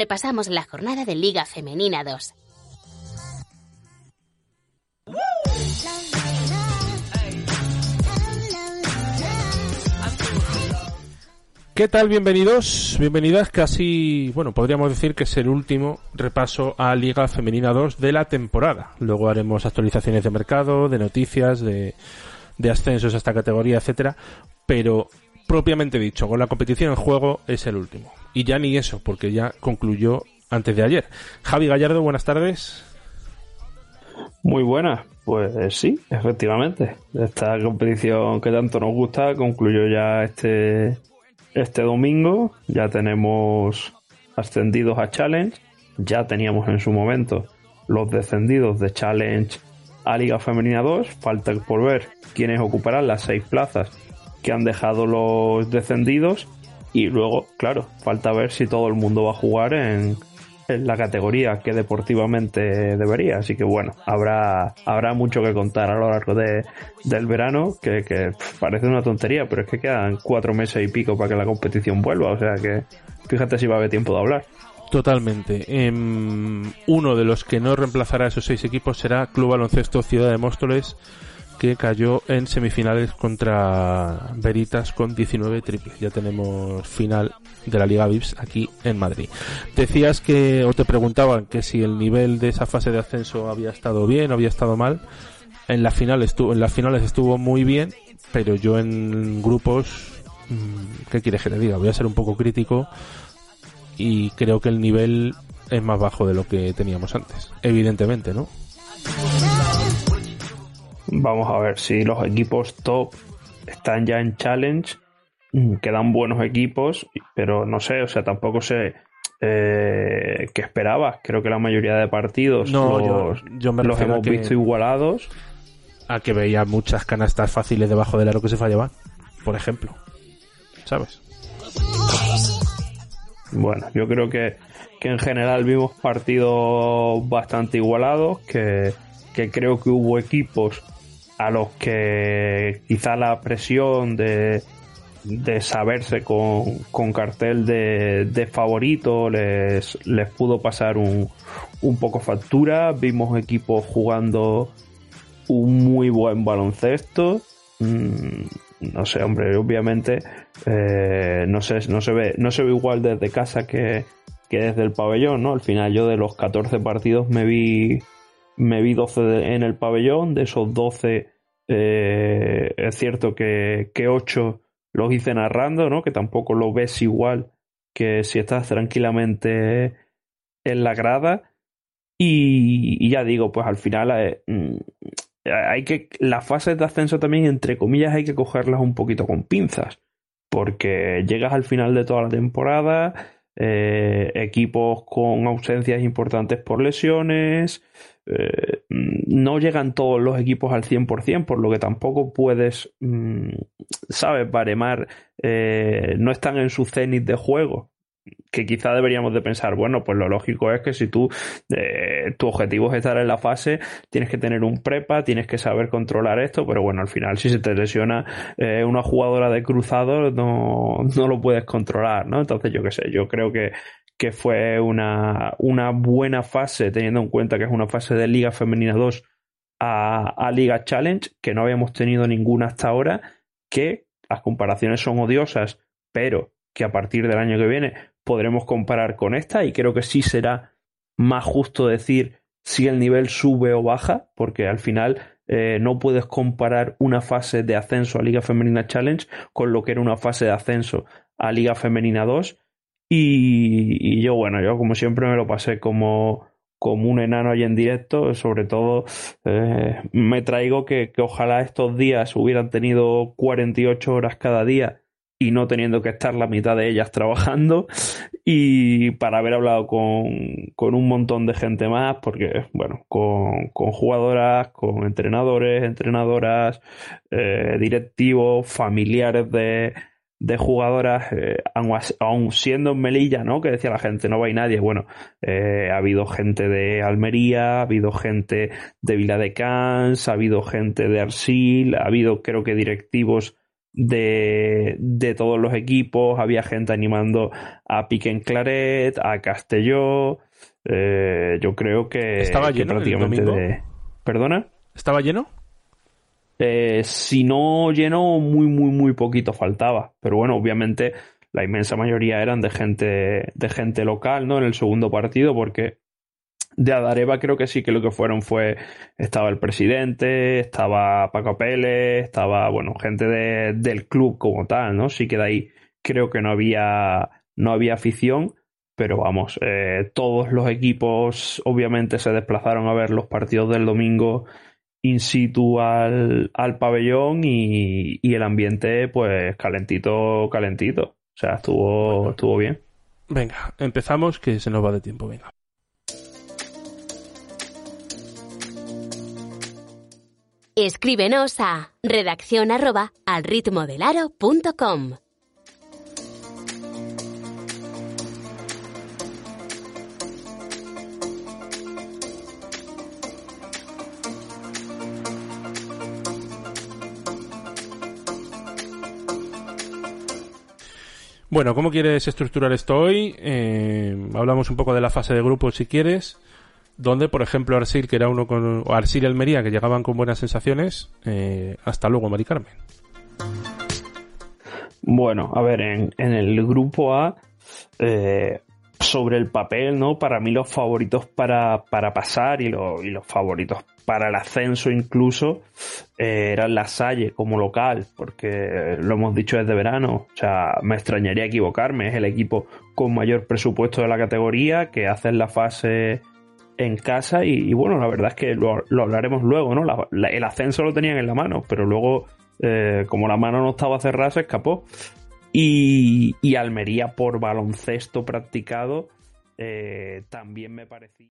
repasamos la jornada de Liga Femenina 2. ¿Qué tal? Bienvenidos, bienvenidas. Casi, bueno, podríamos decir que es el último repaso a Liga Femenina 2 de la temporada. Luego haremos actualizaciones de mercado, de noticias, de, de ascensos a esta categoría, etcétera. Pero propiamente dicho, con la competición en juego es el último. Y ya ni eso, porque ya concluyó antes de ayer. Javi Gallardo, buenas tardes. Muy buenas, pues sí, efectivamente. Esta competición que tanto nos gusta concluyó ya este, este domingo. Ya tenemos ascendidos a Challenge. Ya teníamos en su momento los descendidos de Challenge a Liga Femenina 2. Falta por ver quiénes ocuparán las seis plazas que han dejado los descendidos. Y luego, claro, falta ver si todo el mundo va a jugar en, en la categoría que deportivamente debería. Así que bueno, habrá, habrá mucho que contar a lo largo de, del verano, que, que parece una tontería, pero es que quedan cuatro meses y pico para que la competición vuelva. O sea que fíjate si va a haber tiempo de hablar. Totalmente. Em, uno de los que no reemplazará a esos seis equipos será Club Baloncesto Ciudad de Móstoles que cayó en semifinales contra Veritas con 19 triples. Ya tenemos final de la Liga Vips aquí en Madrid. Decías que, o te preguntaban que si el nivel de esa fase de ascenso había estado bien o había estado mal. En la final estuvo, en las finales estuvo muy bien, pero yo en grupos, mm, ¿qué quieres que te diga? Voy a ser un poco crítico y creo que el nivel es más bajo de lo que teníamos antes. Evidentemente, ¿no? Vamos a ver si los equipos top están ya en challenge. Mm, quedan buenos equipos, pero no sé, o sea, tampoco sé eh, qué esperabas. Creo que la mayoría de partidos los, yo, me los hemos visto igualados. A que veía muchas canastas fáciles debajo del aro que se fallaban, por ejemplo. ¿Sabes? Bueno, yo creo que, que en general vimos partidos bastante igualados, que, que creo que hubo equipos a los que quizá la presión de, de saberse con, cartel de, favorito les, les pudo pasar un, un poco factura. Vimos equipos jugando un muy buen baloncesto. Mm, no sé, hombre, obviamente eh, no, sé, no, se ve, no se ve igual desde casa que, que desde el pabellón, ¿no? Al final yo de los 14 partidos me vi me vi 12 en el pabellón, de esos 12 eh, es cierto que, que 8 los hice narrando, ¿no? Que tampoco lo ves igual que si estás tranquilamente en la grada. Y, ya digo, pues al final eh, mm, hay que. Las fases de ascenso también, entre comillas, hay que cogerlas un poquito con pinzas. Porque llegas al final de toda la temporada, eh, equipos con ausencias importantes por lesiones, eh, no llegan todos los equipos al 100%, por lo que tampoco puedes, mm, sabes, baremar, eh, no están en su cenit de juego. Que quizá deberíamos de pensar, bueno, pues lo lógico es que si tú, eh, tu objetivo es estar en la fase, tienes que tener un prepa, tienes que saber controlar esto, pero bueno, al final si se te lesiona una jugadora de cruzado, no, no lo puedes controlar, ¿no? Entonces yo qué sé, yo creo que que fue una, una, buena fase, teniendo en cuenta que es una fase de Liga Femenina 2 a, Liga Challenge, que no habíamos tenido ninguna hasta ahora, que las comparaciones son odiosas, pero que a partir del año que viene podremos comparar con esta y creo que sí será más justo decir si el nivel sube o baja, porque al final eh, no puedes comparar una fase de ascenso a Liga Femenina Challenge con lo que era una fase de ascenso a Liga Femenina 2 y, yo, bueno, yo como siempre me lo pasé como, como un enano ahí en directo, sobre todo eh, me traigo que, que, ojalá estos días hubieran tenido 48 horas cada día y no teniendo que estar la mitad de ellas trabajando y para haber hablado con, con un montón de gente más, porque bueno, con, con jugadoras, con entrenadores, entrenadoras, eh, directivos, familiares de, de jugadoras, eh, aun, siendo en Melilla, ¿no? Que decía la gente, no va a nadie. Bueno, eh, ha habido gente de Almería, ha habido gente de Vila de Cans, ha habido gente de Arsil, ha habido creo que directivos de, de todos los equipos, había gente animando a Piquen Claret, a Castelló. Eh, yo creo que, ¿Estaba lleno prácticamente de... ¿Perdona? ¿Estaba lleno? Eh, si no lleno, muy, muy, muy poquito faltaba. Pero bueno, obviamente la inmensa mayoría eran de gente, de gente local, ¿no? En el segundo partido, porque de Adareva creo que sí que lo que fueron fue, estaba el presidente, estaba Paco Pérez, estaba, bueno, gente de, del club como tal, ¿no? Sí que de ahí creo que no había, no había afición, pero vamos, eh, todos los equipos obviamente se desplazaron a ver los partidos del domingo in situ al, al pabellón y, y, el ambiente pues calentito, calentito. O sea, estuvo, estuvo bien. Venga, empezamos que se nos va de tiempo, venga. Escríbenos a redacción arroba al ritmo del aro.com. Bueno, ¿cómo quieres estructurar esto hoy? Eh, hablamos un poco de la fase de grupos si quieres, donde, por ejemplo, Arsil, que era uno con, Arsil y Almería, que llegaban con buenas sensaciones. Eh, hasta luego, Mari Carmen. Bueno, a ver, en, en el grupo A, eh, sobre el papel, ¿no? Para mí los favoritos para, para pasar y, lo, y los favoritos para el ascenso incluso eh, eran la Salle como local, porque lo hemos dicho desde verano, o sea, me extrañaría equivocarme, es el equipo con mayor presupuesto de la categoría, que hace la fase en casa y, bueno, la verdad es que lo, hablaremos luego, ¿no? el ascenso lo tenían en la mano, pero luego, eh, como la mano no estaba cerrada, se escapó. Y, y Almería por baloncesto practicado eh, también me parecía.